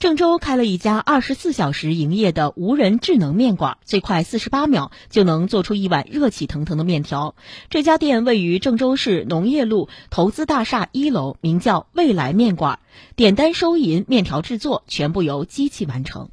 郑州开了一家二十四小时营业的无人智能面馆，最快四十八秒就能做出一碗热气腾腾的面条。这家店位于郑州市农业路投资大厦一楼，名叫未来面馆。点单、收银、面条制作全部由机器完成。